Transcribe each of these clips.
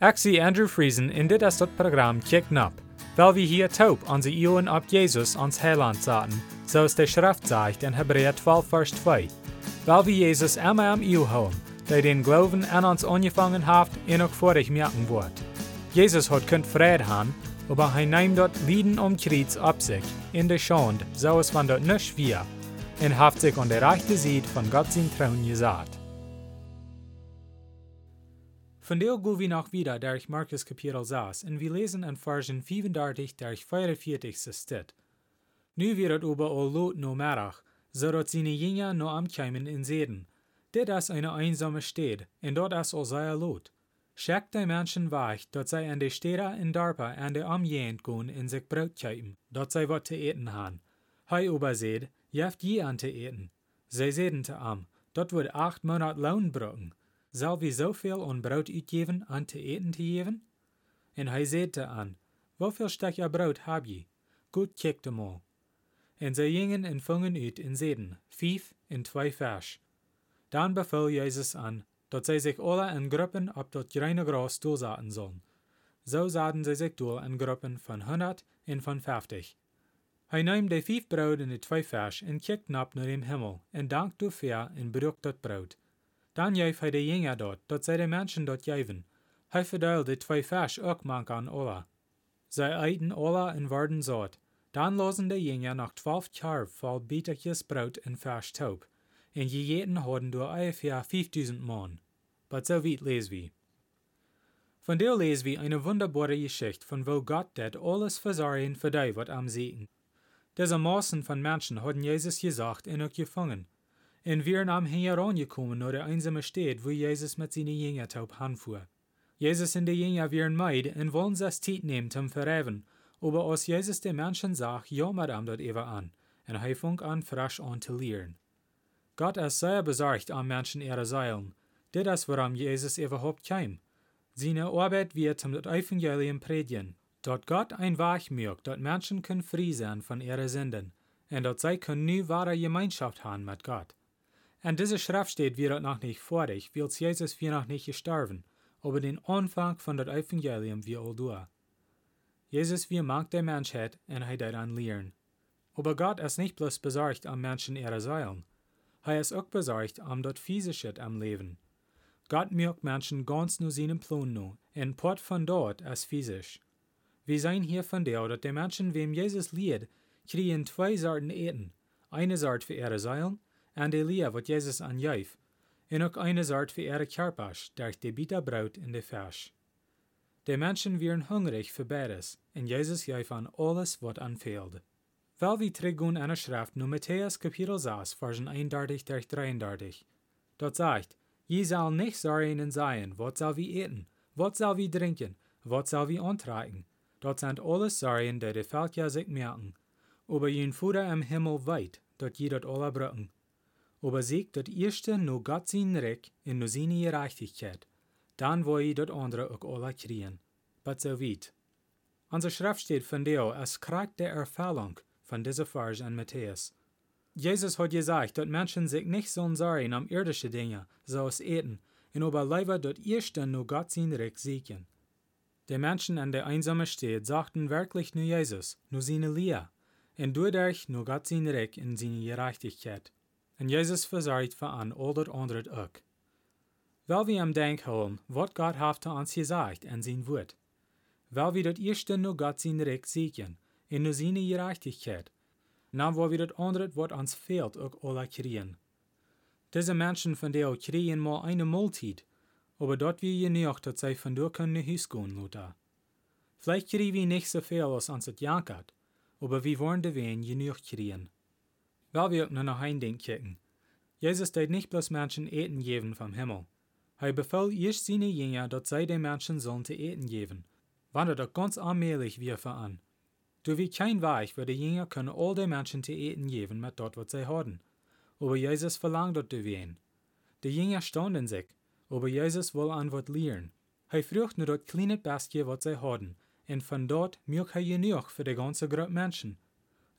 Zie Andrew Friesen in dit is dat programma Kick Nap, weil wir hier taub onze Ioen op Jesus ons Heiland zaten, zoals de Schrift zegt in Hebräer 12 vers 2. Weil wir Jesus immer am Iu houden, der den Glauben an uns angefangen hat en ook vorig merken wordt. Jesus hat kunt vrede haben, aber hij neemt dort Lieden um Kreuz op sich, in de Schande, so es van dort nicht wir, en haft sich an der rechte Seite von Gott sein Trauen gesagt. Von der wir noch wieder durch Markus Kapitel 6 und wir lesen in Versen 35 durch 44 steht. Nu wird es überall Lot no Merach, so dass seine Jünger no am Keimen in Seden. Dit ist eine einsame Stadt, und dort ist all sehr Lot. Schickt die Menschen weg, dort sei an die Städte in Darpa an der Umgehend gehen in sich Brot kaufen, dort sei wat zu eten haben. Hei überseht, jeft je an zu eten. Sie sehen zu am, dort wird acht Monate Lohn brücken. Soll wir so viel an Brot uitgeven an zu eten zu geben? En hij zeide an, Wofür Stecher Brot hab je? Gut kijkt mal. En zij gingen en vungen uit in zeden, vijf en twee vers. Dan beval Jezus an, dat zij zich alle in groepen op dat reine gras doorzaten sollen. Zo zaten zij zich door in groepen van honderd en van vijftig. Hij nam de vijf brood en de twee vers en kijkt nap naar dem Himmel en dankt door ver en broek dat brood. Dan juif hij de jongen dort, dat zij de mensen dort juiven. Hij verdeelt de twee vers ook mank aan alle. Zij eten alle en worden zout. Dan losen de jongen nog twaalf karf vol bietertjes brood en vers taub. En gegeten hadden door ungefähr 5000 man. Maar so weit lesen wir. Von der lesen wir eine wunderbare Geschichte, von wo Gott det alles versorgen für die, wat am sehen. Diese Massen von Menschen hatten Jesus gesagt und auch gefangen. Und wir am herangekommen nach der einsame Stadt, wo Jesus mit seinen Jüngern taub anfuhr. Jesus und die Jünger wären meid und wollen sich Zeit nehmen zum Verreven. Aber als Jesus den Menschen sagt, ja, madame, dort eben an. Und fängt an, frisch an zu lehren. Gott ist sehr besorgt am Menschen ihre Seilen. Dit ist, warum Jesus überhaupt kam. Seine Arbeit wird zum Evangelium predigen. Dort Gott ein Weg macht, dort Menschen können frei von ihren Sünden. Und dort sie können nie wahre Gemeinschaft haben mit Gott. Und diese Schrift steht wird noch nicht fertig, weil Jesus wir noch nicht gestorben, aber den Anfang von das Evangelium wir all durch. Jesus wir mag der Menschheit und er daran lehren. Aber Gott ist nicht bloß besorgt am Menschen ihre Seelen. Er ist auch besorgt am dort physische am Leben. Gott mögt Menschen ganz nur seinen Plan nu, und port von dort ist physisch. Wir sein hier von der, dass die Menschen, wem Jesus lied, kriegen zwei Sorten eten. Eine Sort für ihre Seelen, und die Lie, wat Jesus an jäuf, und auch eine Sort für ihre Körpers, durch die bitter Brot in de Fisch. Die Menschen wären hungrig für beides, und Jesus jäuf an alles, wat anfehlt. Weil wir trägen eine Schrift nur Matthäus Kapitel 6, Versen 31 durch 33. Dort sagt, Je soll nicht sorgen sein, was soll wir eten, was soll wir trinken, was soll wir antreiben. Dort sind alles Sorgen, die die Völker sich merken. Aber jen Futter im Himmel weit, dort je dort alle brücken. Aber siegt dort erste nur Gott sein Recht in nur seine Gerechtigkeit. Dann wo je dort andere auch alle kriegen. But so weit. Unsere Schrift steht von der als Kraft der Erfüllung von dieser Vers an Matthäus. Jesus hat gesagt, dass Menschen sich nicht sollen sorgen um irdische Dinge, so es eten, und aber lieber dort erste nur Gott sein Recht siegen. Die Menschen an der einsamen Stadt sagten wirklich nur Jesus, nur seine Liebe, und dadurch nur Gott sein Recht in seine Gerechtigkeit. Und Jesus versorgt für an all das andere auch. Weil wir am Denk holen, was Gott hat zu uns gesagt in sein Wort. Weil wir dort erste nur Gott sein Recht siegen, in nur seine Gerechtigkeit, na wo wir das andere, was uns fehlt, auch alle kriegen. Diese Menschen von der kriegen mal eine Mahlzeit, aber dort wir je nicht, dass sie von dort können Hus gehen, Mutter. Vielleicht kriegen wir nicht so viel, als uns das jankert, aber wir wollen de wen je nicht kriegen. Weil wir auch nur noch ein Ding kicken. Jesus deed nicht bloß Menschen eten geben vom Himmel. Er befahl erst seine Jünger, dass sie den Menschen sollen zu eten geben. Wandert auch ganz allmählich wir an. Du wie kein Weg, wo die Jünger können all den Menschen zu eten geben mit dort, was sie haben. Aber Jesus verlangt dort du wen. Die Jünger standen sich, aber Jesus will an wat lehren. Er frucht nur dort kleine Bestje, was sie haben, und von dort mögt er genug für die ganze Gruppe Menschen.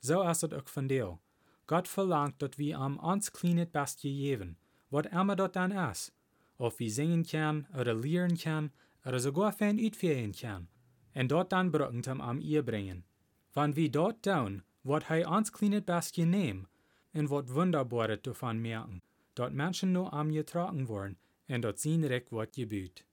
So ist es auch von dir. Gott verlangt, dass wir am uns kleine Bestje geben, was immer dort dann ist. Ob wir singen können oder lehren können, er sogar fan uitveen kan, en dort dan bruggen hem am ihr brengen. Wann wie dort down, wordt hij ons kleine bestje neem, en wat wunderbare davon merken, dort Menschen nur am getragen worden, en dort zien recht wat gebeurt.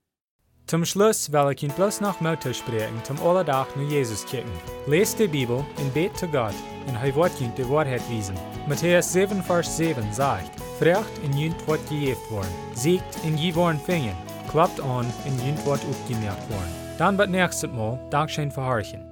Zum Schluss will ich Ihnen bloß noch Mutter sprechen, zum Allerdach nur Jesus kicken. Lest die Bibel und bet zu Gott, und er wird Ihnen die Wahrheit wiesen. Matthäus 7, Vers 7 sagt, Frecht in Jünt wird gejeft worden, siegt in je worden fingen, klappt an in Jünt wird aufgemerkt worden. Dann wird nächstes Mal Dankeschön verharchen.